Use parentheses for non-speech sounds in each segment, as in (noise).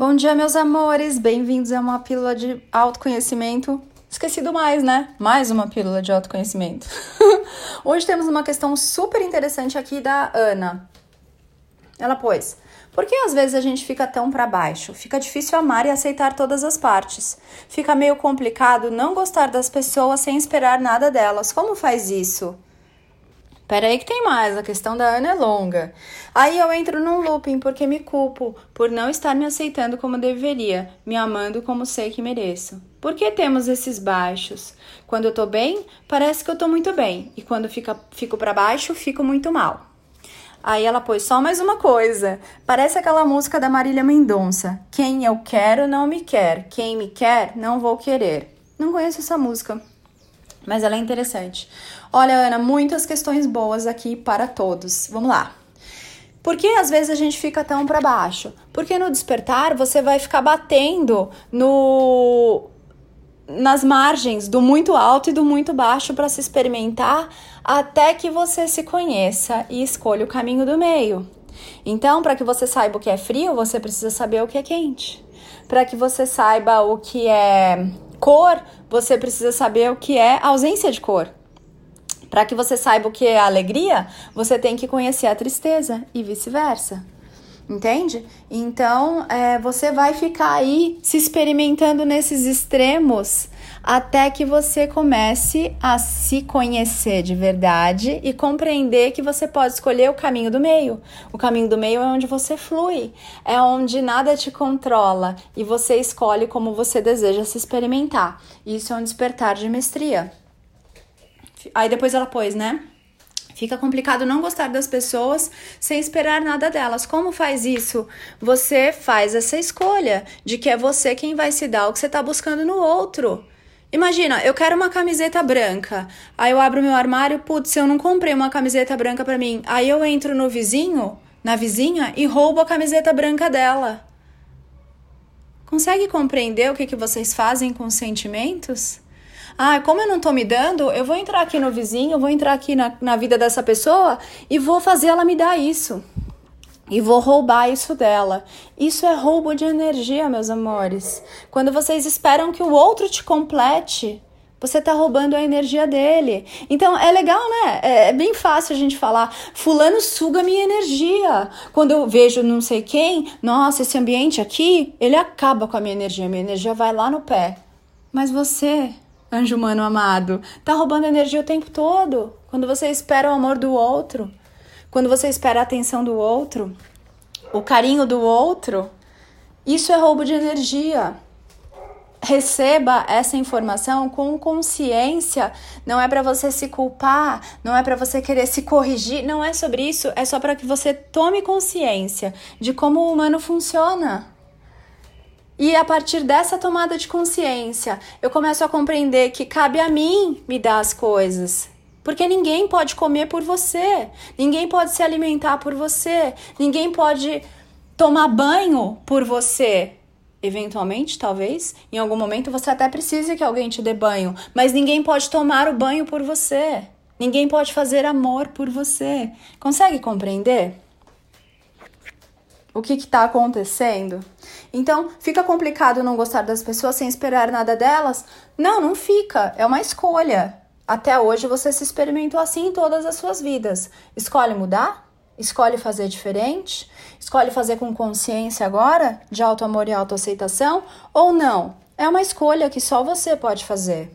Bom dia, meus amores! Bem-vindos a uma pílula de autoconhecimento. Esqueci do mais, né? Mais uma pílula de autoconhecimento. (laughs) Hoje temos uma questão super interessante aqui da Ana. Ela pôs: Por que às vezes a gente fica tão para baixo? Fica difícil amar e aceitar todas as partes. Fica meio complicado não gostar das pessoas sem esperar nada delas. Como faz isso? Peraí que tem mais, a questão da Ana é longa. Aí eu entro num looping porque me culpo por não estar me aceitando como deveria, me amando como sei que mereço. Por que temos esses baixos? Quando eu tô bem, parece que eu tô muito bem, e quando fica, fico para baixo, fico muito mal. Aí ela pôs só mais uma coisa. Parece aquela música da Marília Mendonça. Quem eu quero não me quer, quem me quer não vou querer. Não conheço essa música mas ela é interessante. Olha, Ana, muitas questões boas aqui para todos. Vamos lá. Por que às vezes a gente fica tão para baixo? Porque no despertar você vai ficar batendo no nas margens do muito alto e do muito baixo para se experimentar até que você se conheça e escolha o caminho do meio. Então, para que você saiba o que é frio, você precisa saber o que é quente. Para que você saiba o que é cor, você precisa saber o que é ausência de cor. Para que você saiba o que é alegria, você tem que conhecer a tristeza e vice-versa. Entende? Então, é, você vai ficar aí se experimentando nesses extremos até que você comece a se conhecer de verdade e compreender que você pode escolher o caminho do meio. O caminho do meio é onde você flui, é onde nada te controla e você escolhe como você deseja se experimentar. Isso é um despertar de mestria. Aí depois ela pôs, né? Fica complicado não gostar das pessoas sem esperar nada delas. Como faz isso? Você faz essa escolha de que é você quem vai se dar o que você está buscando no outro. Imagina, eu quero uma camiseta branca. Aí eu abro meu armário, putz, eu não comprei uma camiseta branca para mim. Aí eu entro no vizinho, na vizinha e roubo a camiseta branca dela. Consegue compreender o que, que vocês fazem com os sentimentos? Ah, como eu não tô me dando, eu vou entrar aqui no vizinho, eu vou entrar aqui na, na vida dessa pessoa e vou fazer ela me dar isso e vou roubar isso dela. Isso é roubo de energia, meus amores. Quando vocês esperam que o outro te complete, você está roubando a energia dele. Então é legal, né? É, é, bem fácil a gente falar: Fulano suga minha energia. Quando eu vejo não sei quem, nossa, esse ambiente aqui, ele acaba com a minha energia. Minha energia vai lá no pé. Mas você, anjo humano amado, tá roubando energia o tempo todo. Quando você espera o amor do outro. Quando você espera a atenção do outro, o carinho do outro, isso é roubo de energia. Receba essa informação com consciência. Não é para você se culpar, não é para você querer se corrigir, não é sobre isso, é só para que você tome consciência de como o humano funciona. E a partir dessa tomada de consciência, eu começo a compreender que cabe a mim me dar as coisas. Porque ninguém pode comer por você, ninguém pode se alimentar por você, ninguém pode tomar banho por você. Eventualmente, talvez, em algum momento você até precise que alguém te dê banho, mas ninguém pode tomar o banho por você. Ninguém pode fazer amor por você. Consegue compreender? O que está acontecendo? Então, fica complicado não gostar das pessoas sem esperar nada delas? Não, não fica. É uma escolha. Até hoje você se experimentou assim em todas as suas vidas. Escolhe mudar? Escolhe fazer diferente? Escolhe fazer com consciência agora, de auto amor e autoaceitação? Ou não? É uma escolha que só você pode fazer.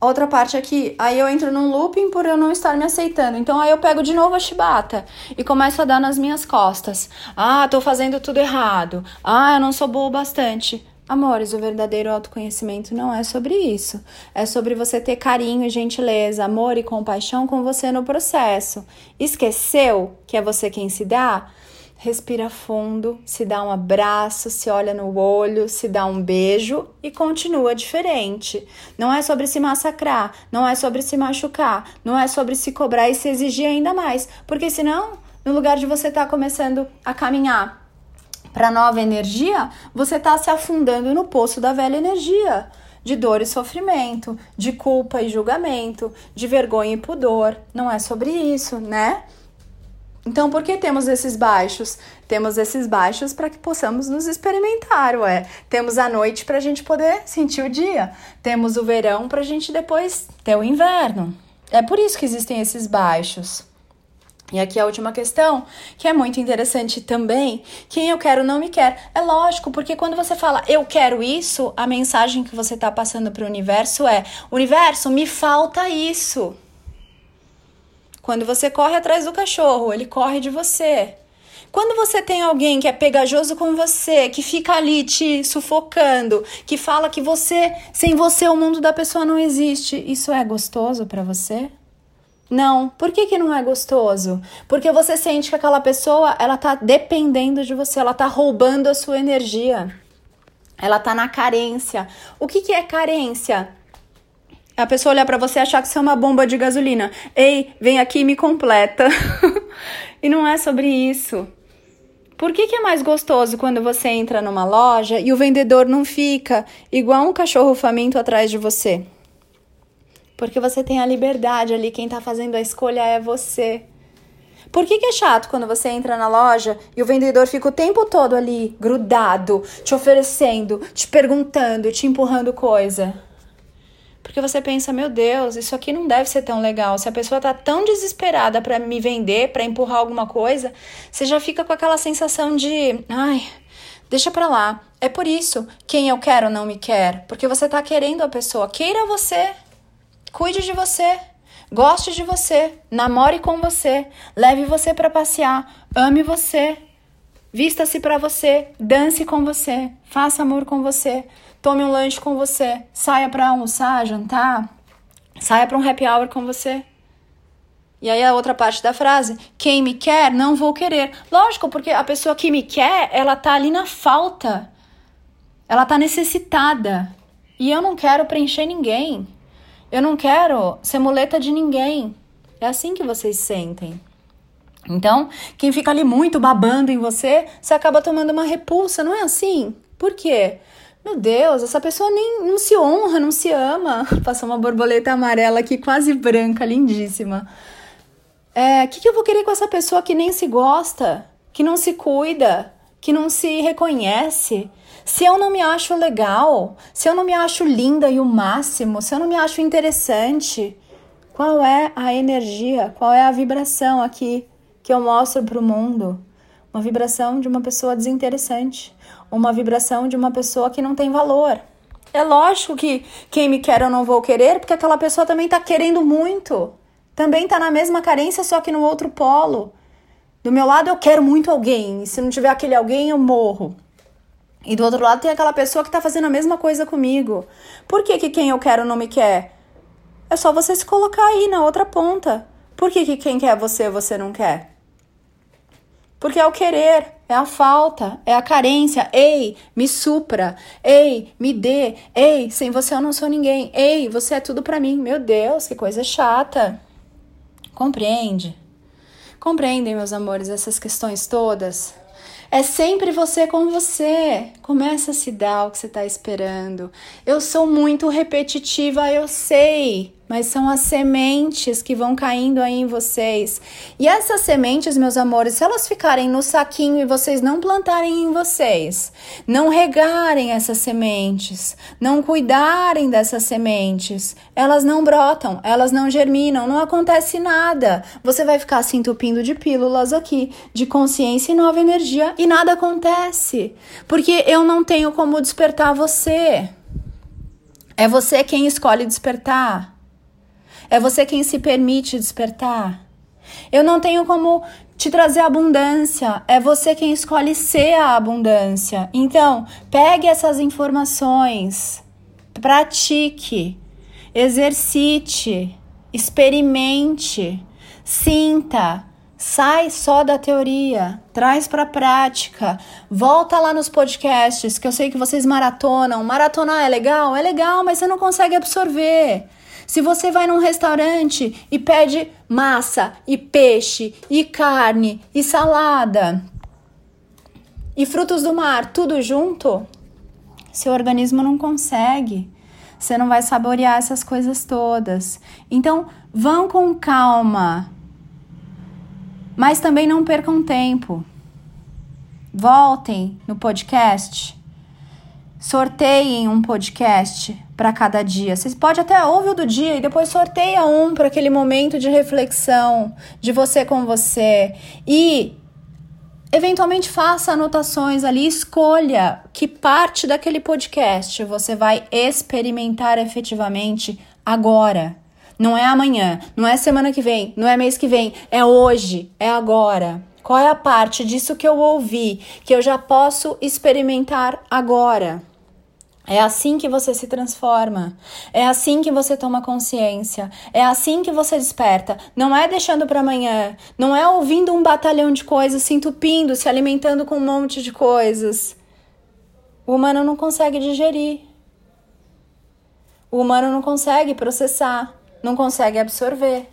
Outra parte aqui, aí eu entro num looping por eu não estar me aceitando. Então aí eu pego de novo a chibata e começo a dar nas minhas costas. Ah, tô fazendo tudo errado. Ah, eu não sou boa o bastante. Amores, o verdadeiro autoconhecimento não é sobre isso. É sobre você ter carinho e gentileza, amor e compaixão com você no processo. Esqueceu que é você quem se dá? Respira fundo, se dá um abraço, se olha no olho, se dá um beijo e continua diferente. Não é sobre se massacrar, não é sobre se machucar, não é sobre se cobrar e se exigir ainda mais, porque senão, no lugar de você estar tá começando a caminhar para nova energia, você está se afundando no poço da velha energia, de dor e sofrimento, de culpa e julgamento, de vergonha e pudor. Não é sobre isso, né? Então, por que temos esses baixos? Temos esses baixos para que possamos nos experimentar, ué. Temos a noite para a gente poder sentir o dia. Temos o verão para a gente depois ter o inverno. É por isso que existem esses baixos. E aqui a última questão, que é muito interessante também, quem eu quero não me quer. É lógico, porque quando você fala eu quero isso, a mensagem que você está passando para o universo é: universo, me falta isso. Quando você corre atrás do cachorro, ele corre de você. Quando você tem alguém que é pegajoso com você, que fica ali te sufocando, que fala que você, sem você o mundo da pessoa não existe, isso é gostoso para você? Não. Por que, que não é gostoso? Porque você sente que aquela pessoa, ela tá dependendo de você, ela tá roubando a sua energia. Ela tá na carência. O que, que é carência? a pessoa olhar para você e achar que você é uma bomba de gasolina. Ei, vem aqui e me completa. (laughs) e não é sobre isso. Por que, que é mais gostoso quando você entra numa loja e o vendedor não fica igual um cachorro faminto atrás de você? Porque você tem a liberdade ali, quem tá fazendo a escolha é você. Por que, que é chato quando você entra na loja e o vendedor fica o tempo todo ali, grudado, te oferecendo, te perguntando, te empurrando coisa? Porque você pensa, meu Deus, isso aqui não deve ser tão legal. Se a pessoa tá tão desesperada para me vender, para empurrar alguma coisa, você já fica com aquela sensação de, ai, deixa pra lá. É por isso, quem eu quero não me quer, porque você tá querendo a pessoa. Queira você. Cuide de você. Goste de você, namore com você, leve você para passear, ame você, vista-se para você, dance com você, faça amor com você tome um lanche com você, saia para almoçar, jantar, saia para um happy hour com você. E aí a outra parte da frase, quem me quer, não vou querer. Lógico, porque a pessoa que me quer, ela tá ali na falta. Ela tá necessitada. E eu não quero preencher ninguém. Eu não quero ser muleta de ninguém. É assim que vocês sentem. Então, quem fica ali muito babando em você, você acaba tomando uma repulsa, não é assim? Por quê? Meu Deus, essa pessoa nem não se honra, não se ama. (laughs) Passou uma borboleta amarela aqui, quase branca, lindíssima. É, o que, que eu vou querer com essa pessoa que nem se gosta, que não se cuida, que não se reconhece? Se eu não me acho legal, se eu não me acho linda e o máximo, se eu não me acho interessante, qual é a energia, qual é a vibração aqui que eu mostro para o mundo? Uma vibração de uma pessoa desinteressante, uma vibração de uma pessoa que não tem valor. É lógico que quem me quer eu não vou querer, porque aquela pessoa também está querendo muito. Também está na mesma carência, só que no outro polo. Do meu lado eu quero muito alguém, e se não tiver aquele alguém eu morro. E do outro lado tem aquela pessoa que está fazendo a mesma coisa comigo. Por que, que quem eu quero não me quer? É só você se colocar aí na outra ponta. Por que, que quem quer você, você não quer? Porque é o querer, é a falta, é a carência. Ei, me supra. Ei, me dê. Ei, sem você eu não sou ninguém. Ei, você é tudo para mim. Meu Deus, que coisa chata. Compreende? Compreendem, meus amores, essas questões todas? É sempre você com você. Começa a se dar o que você está esperando. Eu sou muito repetitiva, eu sei mas são as sementes que vão caindo aí em vocês. E essas sementes, meus amores, se elas ficarem no saquinho e vocês não plantarem em vocês, não regarem essas sementes, não cuidarem dessas sementes, elas não brotam, elas não germinam, não acontece nada. Você vai ficar se entupindo de pílulas aqui, de consciência e nova energia, e nada acontece. Porque eu não tenho como despertar você. É você quem escolhe despertar. É você quem se permite despertar. Eu não tenho como te trazer abundância. É você quem escolhe ser a abundância. Então, pegue essas informações, pratique, exercite, experimente, sinta. Sai só da teoria, traz para prática. Volta lá nos podcasts, que eu sei que vocês maratonam. Maratonar é legal? É legal, mas você não consegue absorver. Se você vai num restaurante e pede massa e peixe e carne e salada e frutos do mar, tudo junto, seu organismo não consegue. Você não vai saborear essas coisas todas. Então, vão com calma. Mas também não percam tempo. Voltem no podcast. Sorteiem um podcast para cada dia. Vocês podem até ouvir o do dia e depois sorteia um para aquele momento de reflexão de você com você. E eventualmente faça anotações ali, escolha que parte daquele podcast você vai experimentar efetivamente agora. Não é amanhã, não é semana que vem, não é mês que vem, é hoje, é agora. Qual é a parte disso que eu ouvi que eu já posso experimentar agora? É assim que você se transforma. É assim que você toma consciência. É assim que você desperta. Não é deixando para amanhã. Não é ouvindo um batalhão de coisas, se entupindo, se alimentando com um monte de coisas. O humano não consegue digerir. O humano não consegue processar não consegue absorver.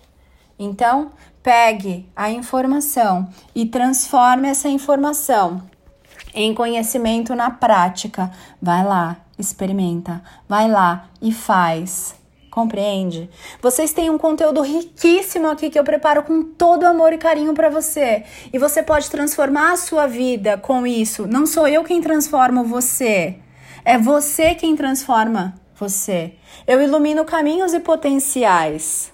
Então, pegue a informação e transforme essa informação em conhecimento na prática. Vai lá, experimenta, vai lá e faz. Compreende? Vocês têm um conteúdo riquíssimo aqui que eu preparo com todo amor e carinho para você. E você pode transformar a sua vida com isso. Não sou eu quem transforma você. É você quem transforma você. Eu ilumino caminhos e potenciais.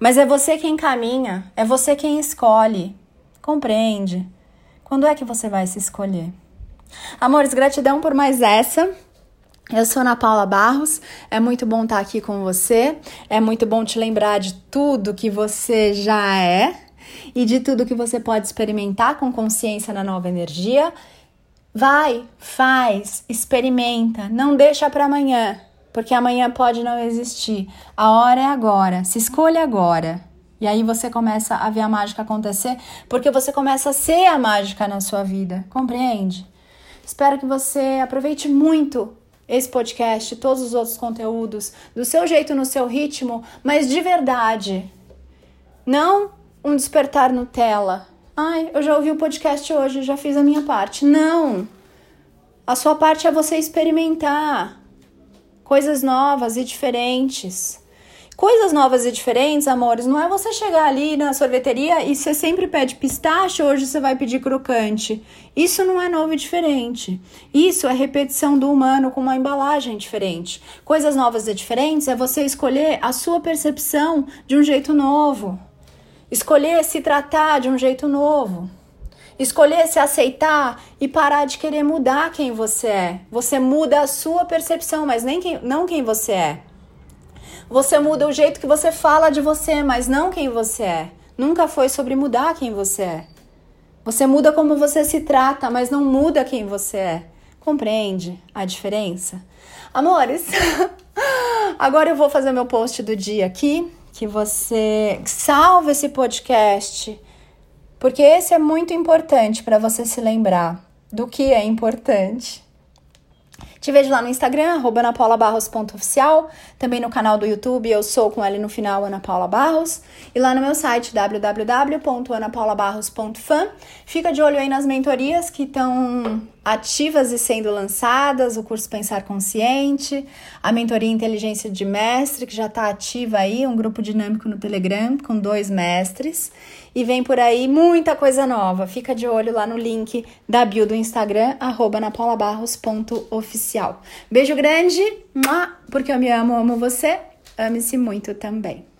Mas é você quem caminha, é você quem escolhe. Compreende? Quando é que você vai se escolher? Amores, gratidão por mais essa. Eu sou Ana Paula Barros, é muito bom estar aqui com você, é muito bom te lembrar de tudo que você já é e de tudo que você pode experimentar com consciência na nova energia. Vai, faz, experimenta, não deixa para amanhã porque amanhã pode não existir. A hora é agora, se escolha agora. E aí você começa a ver a mágica acontecer, porque você começa a ser a mágica na sua vida, compreende? Espero que você aproveite muito esse podcast, todos os outros conteúdos, do seu jeito, no seu ritmo, mas de verdade. Não um despertar Nutella. Ai, eu já ouvi o podcast hoje, já fiz a minha parte. Não! A sua parte é você experimentar coisas novas e diferentes. Coisas novas e diferentes, amores, não é você chegar ali na sorveteria e você sempre pede pistache, hoje você vai pedir crocante. Isso não é novo e diferente. Isso é repetição do humano com uma embalagem diferente. Coisas novas e diferentes é você escolher a sua percepção de um jeito novo. Escolher se tratar de um jeito novo. Escolher se aceitar e parar de querer mudar quem você é. Você muda a sua percepção, mas nem quem, não quem você é. Você muda o jeito que você fala de você, mas não quem você é. Nunca foi sobre mudar quem você é. Você muda como você se trata, mas não muda quem você é. Compreende a diferença? Amores, (laughs) agora eu vou fazer meu post do dia aqui. Que você salve esse podcast porque esse é muito importante para você se lembrar do que é importante. Te vejo lá no Instagram, anapaulabarros.oficial, também no canal do YouTube, eu sou com L no final, Ana Paula Barros, e lá no meu site, www.anapaulabarros.fan. Fica de olho aí nas mentorias que estão ativas e sendo lançadas, o curso Pensar Consciente, a mentoria Inteligência de Mestre, que já está ativa aí, um grupo dinâmico no Telegram com dois mestres. E vem por aí muita coisa nova. Fica de olho lá no link da bio do Instagram, arroba. Beijo grande, porque eu me amo, amo você. Ame-se muito também.